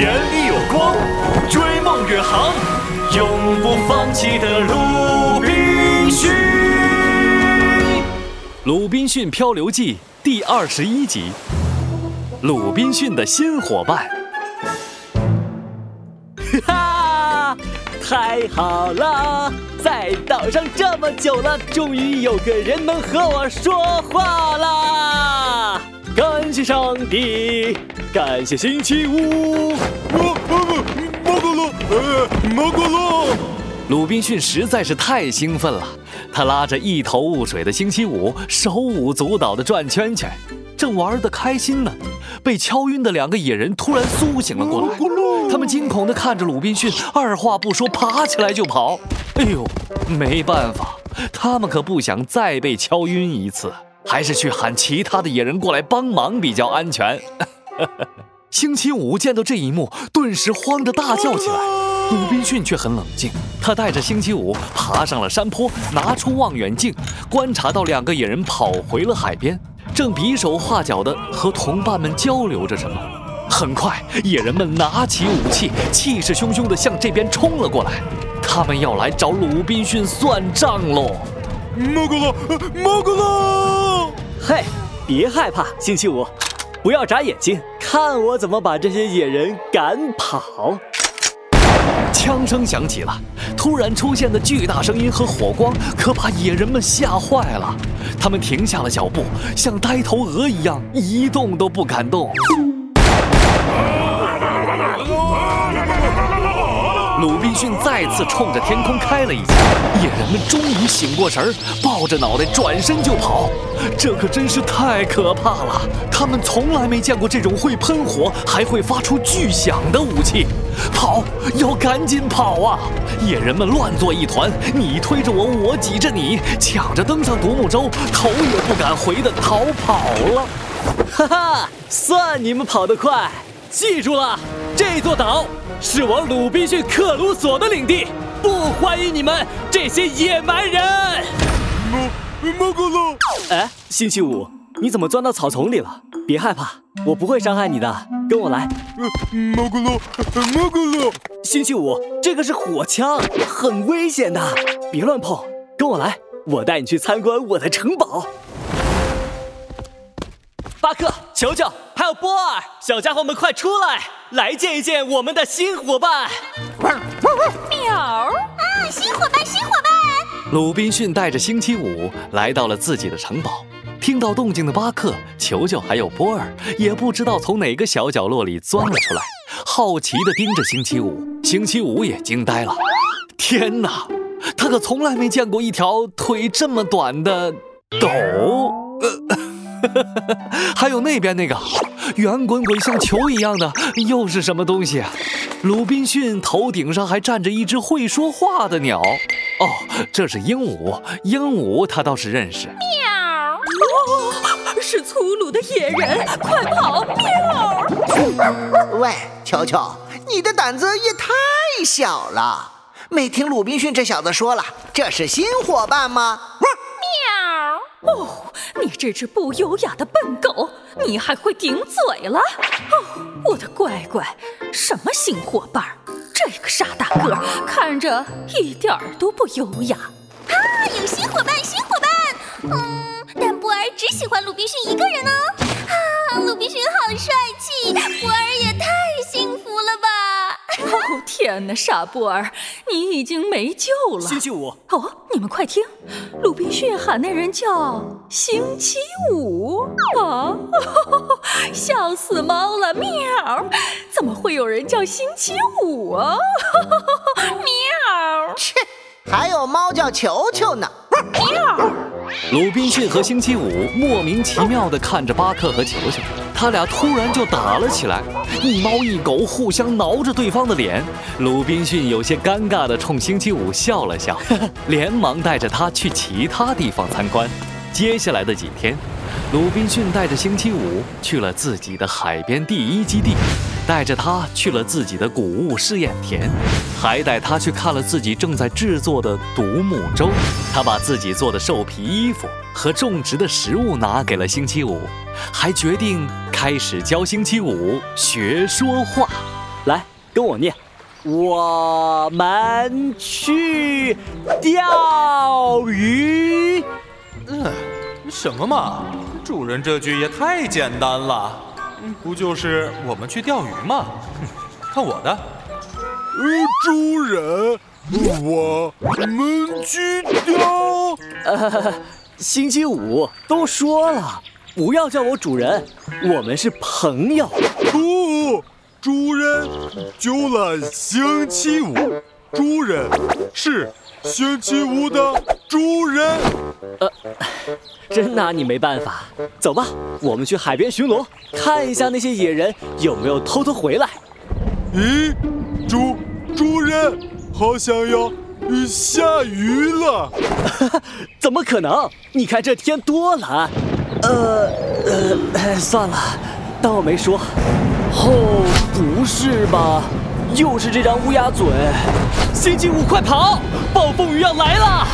眼里有光，追梦远航，永不放弃的鲁滨逊。《鲁滨逊漂流记》第二十一集：鲁滨逊的新伙伴。哈哈，太好了！在岛上这么久了，终于有个人能和我说话啦！感谢上帝，感谢星期五。马马可乐，呃，马可乐。鲁滨逊实在是太兴奋了，他拉着一头雾水的星期五，手舞足蹈地转圈圈，正玩得开心呢，被敲晕的两个野人突然苏醒了过来。他们惊恐地看着鲁滨逊，二话不说，爬起来就跑。哎呦，没办法，他们可不想再被敲晕一次，还是去喊其他的野人过来帮忙比较安全。星期五见到这一幕，顿时慌得大叫起来。鲁滨逊却很冷静，他带着星期五爬上了山坡，拿出望远镜，观察到两个野人跑回了海边，正比手画脚的和同伴们交流着什么。很快，野人们拿起武器，气势汹汹地向这边冲了过来，他们要来找鲁滨逊算账喽！马可乐，马可乐！嘿，别害怕，星期五，不要眨眼睛，看我怎么把这些野人赶跑。枪声响起了，突然出现的巨大声音和火光可把野人们吓坏了，他们停下了脚步，像呆头鹅一样一动都不敢动。鲁滨逊再次冲着天空开了一枪，野人们终于醒过神儿，抱着脑袋转身就跑。这可真是太可怕了！他们从来没见过这种会喷火还会发出巨响的武器。跑，要赶紧跑啊！野人们乱作一团，你推着我，我挤着你，抢着登上独木舟，头也不敢回的逃跑了。哈哈，算你们跑得快！记住了，这座岛是我鲁滨逊克鲁索的领地，不欢迎你们这些野蛮人。马马可乐，哎，星期五，你怎么钻到草丛里了？别害怕，我不会伤害你的，跟我来。马可乐，马可乐。星期五，这个是火枪，很危险的，别乱碰，跟我来，我带你去参观我的城堡。巴克、球球，还有波尔，小家伙们快出来，来见一见我们的新伙伴。喵！啊，新伙伴，新伙伴！鲁滨逊带着星期五来到了自己的城堡，听到动静的巴克、球球还有波尔，也不知道从哪个小角落里钻了出来，好奇地盯着星期五。星期五也惊呆了，天哪，他可从来没见过一条腿这么短的狗。呃 还有那边那个圆滚滚像球一样的，又是什么东西啊？鲁滨逊头顶上还站着一只会说话的鸟。哦，这是鹦鹉，鹦鹉他倒是认识。喵！哦，是粗鲁的野人，快跑！喵！喂，球球，你的胆子也太小了。没听鲁滨逊这小子说了，这是新伙伴吗？喵！哦，你这只不优雅的笨狗，你还会顶嘴了？哦，我的乖乖，什么新伙伴？这个傻大个，看着一点儿都不优雅。啊，有新伙伴，新伙伴！嗯，但波儿只喜欢鲁滨逊一个人哦。啊，鲁滨逊好帅气，波儿！哦天哪，傻波儿，你已经没救了。星期五，哦，你们快听，鲁滨逊喊那人叫星期五啊！笑死猫了，喵！怎么会有人叫星期五啊？喵！切，还有猫叫球球呢。喵！鲁滨逊和星期五莫名其妙地看着巴克和球球，他俩突然就打了起来，一猫一狗互相挠着对方的脸。鲁滨逊有些尴尬地冲星期五笑了笑，连忙带着他去其他地方参观。接下来的几天，鲁滨逊带着星期五去了自己的海边第一基地，带着他去了自己的谷物试验田，还带他去看了自己正在制作的独木舟。他把自己做的兽皮衣服和种植的食物拿给了星期五，还决定开始教星期五学说话。来，跟我念。我们去钓鱼。嗯，什么嘛，主人这句也太简单了，不就是我们去钓鱼吗？哼 看我的，呃，主人，我们去钓。呃，星期五都说了，不要叫我主人，我们是朋友。不，主人，就来星期五。主人是星期五的主人。呃真拿你没办法。走吧，我们去海边巡逻，看一下那些野人有没有偷偷回来。咦，主主人，好像要呃下雨了。怎么可能？你看这天多蓝。呃呃，哎算了，当我没说。哦，不是吧？又是这张乌鸦嘴！星期五，快跑！暴风雨要来了！